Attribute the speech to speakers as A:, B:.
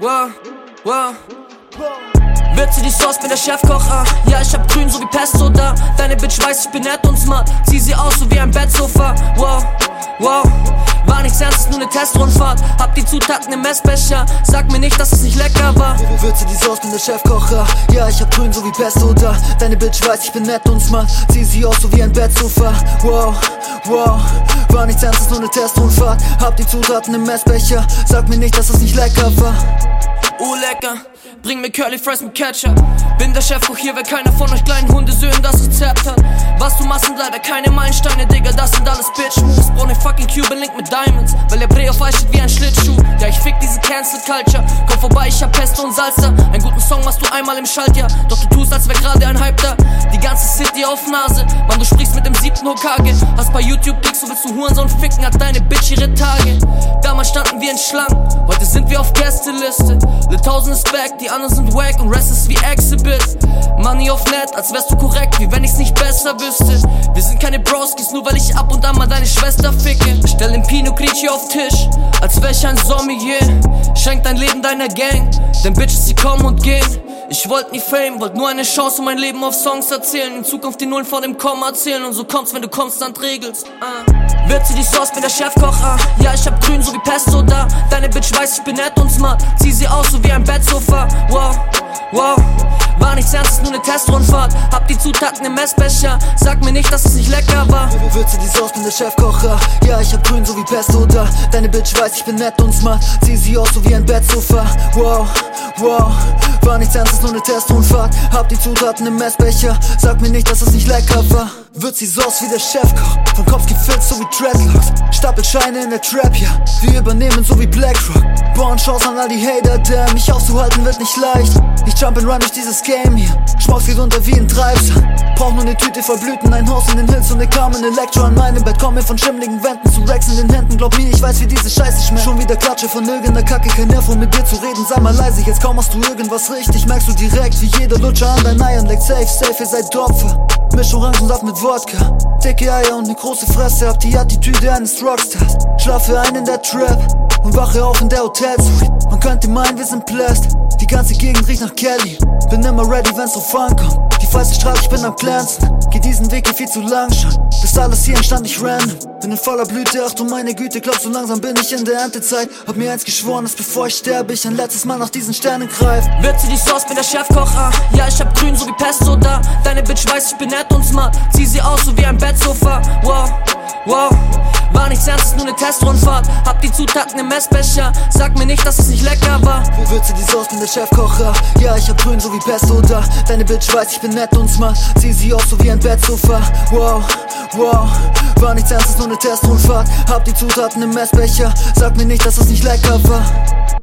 A: wow, wow. Wird sie die Sauce, bin der Chefkoch, ah. Ja, ich hab grün, so wie Pesto da. Deine Bitch weiß, ich bin nett und smart. Zieh sie aus, so wie ein Bettsofa. Wow, wow. War nichts Ernstes, nur ne Testrundfahrt. Hab die Zutaten im Messbecher. Sag mir nicht, dass es nicht lecker war.
B: Wird sie die Sauce, bin der Chefkocher. Ja, ich hab grün, so wie Pesto da. Deine Bitch weiß, ich bin nett und smart. Zieh sie aus, so wie ein Bettsofa. Wow, wow. War nichts Ernstes, nur ne Testrundfahrt. Hab die Zutaten im Messbecher. Sag mir nicht, dass es nicht lecker war.
A: Oh, lecker. Bring mir Curly Fries mit Ketchup. Bin der Chefkoch hier, weil keiner von euch kleinen Hundesöhnen das Rezept hat. Was du machst, sind leider keine Meilensteine, Digga, das sind alles Bitch-Moves. Brauch ne fucking Cuban Link mit Diamonds, weil der Bre auf Eis steht wie ein Schlittschuh. Ja, ich fick diese Cancel Culture. Komm vorbei, ich hab Pesto und Salsa. Einen guten Song machst du einmal im Schaltjahr. Doch du tust, als wär gerade ein Hype da. Die ganze City auf Nase. Mann, du sprichst mit dem siebten Hokage. Hast bei YouTube Klicks, so willst du Hurensohn ficken, hat deine Bitch ihre Tage. Damals standen wir in Schlangen, heute sind wir auf Gästeliste. Lil Tausend ist back, die anderen sind wack und Rest ist wie Exhibit. Money auf net, als wärst du korrekt, wie wenn ich's nicht besser wüsste. Wir sind keine Broskis, nur weil ich ab und an mal deine Schwester ficke. Stell den Pinot Grigio auf Tisch, als wär ich ein Sommelier. Schenk dein Leben deiner Gang, denn Bitches, sie kommen und gehen. Ich wollt nie Fame, wollt nur eine Chance, um mein Leben auf Songs erzählen. In Zukunft die Nullen vor dem Komma zählen und so kommt's, wenn du konstant regelst. Uh. Wird sie die Sauce, bin der Chefkoch, ah. Ja, ich Bitch weiß, ich bin nett und smart. Zieh sie aus, so wie ein Bettsofa. Wow, wow. War nichts Ernstes, nur ne Testrundfahrt. Hab die Zutaten im Messbecher. Sag mir nicht, dass es nicht lecker war.
B: Sie die Sauce, bin der Chefkocher. Ja, ich hab grün, so wie Pesto da. Deine Bitch weiß, ich bin nett und smart. Zieh sie aus, so wie ein Bettsofa. Wow, wow. War nichts Ernstes, nur ne Testrundfahrt. Hab die Zutaten im Messbecher. Sag mir nicht, dass es nicht lecker war. Wird sie Sauce wie der Chefkoch. Vom Kopf gefüllt, so wie Dreadlocks. Stapelt Scheine in der Trap, ja. Wir übernehmen, so wie Blackrock. Born Chance an all die Hater, der mich aufzuhalten wird nicht leicht. Ich jump and run durch dieses Game hier. Schmaus geht runter wie ein Treibsand. Brauch nur ne Tüte voll Blüten, ein Haus in den Hills und ne Carmen Elektro an meinem Bett. Komme von schimmligen Wänden zu Rex in den Händen. Glaub mir, ich weiß, wie diese Scheiße schmeckt. Schon wieder Klatsche von irgendeiner Kacke, kein Nerv, um mit dir zu reden. Sei mal leise, jetzt kaum machst du irgendwas richtig. Merkst du direkt, wie jeder Lutscher an deinen Eiern leckt. Safe, safe, ihr seid Opfer. Misch Orangensaft mit Wodka. Dicke Eier und ne große Fresse, hab die Attitüde eines Rockstars. Schlafe ein in der Trap und wache auf in der Hotelsuite. Man könnte meinen, wir sind blessed. Die ganze Gegend riecht nach Kelly. Bin immer ready, wenn's drauf ankommt. Die falsche Straße, ich bin am glänzen. Geh diesen Weg hier viel zu lang schon. Bis alles hier entstand nicht random. Bin in voller Blüte, ach du meine Güte, glaubst du langsam bin ich in der Erntezeit. Hab mir eins geschworen, dass bevor ich sterbe, ich ein letztes Mal nach diesen Sternen greif.
A: Sie die Sauce, bin der Chefkoch, ah. Ja, ich hab grün, so wie Pesto da. Deine Bitch weiß, ich bin nett und smart. Zieh sie aus, so wie ein Bettsofa. Wow, wow. War nichts Ernstes, nur ne Testrundfahrt. Hab die Zutaten im Messbecher. Sag mir nicht, dass es nicht lecker war.
B: Wo sie die Sauce, bin der Chefkocher. Ja, ich hab grün, so wie Pesto da. Deine Bitch weiß, ich bin nett und smart. Zieh sie aus, so wie ein Bettsofa. Wow, wow. War nichts Ernstes, nur ne Testrundfahrt. Hab die Zutaten im Messbecher. Sag mir nicht, dass es nicht lecker war.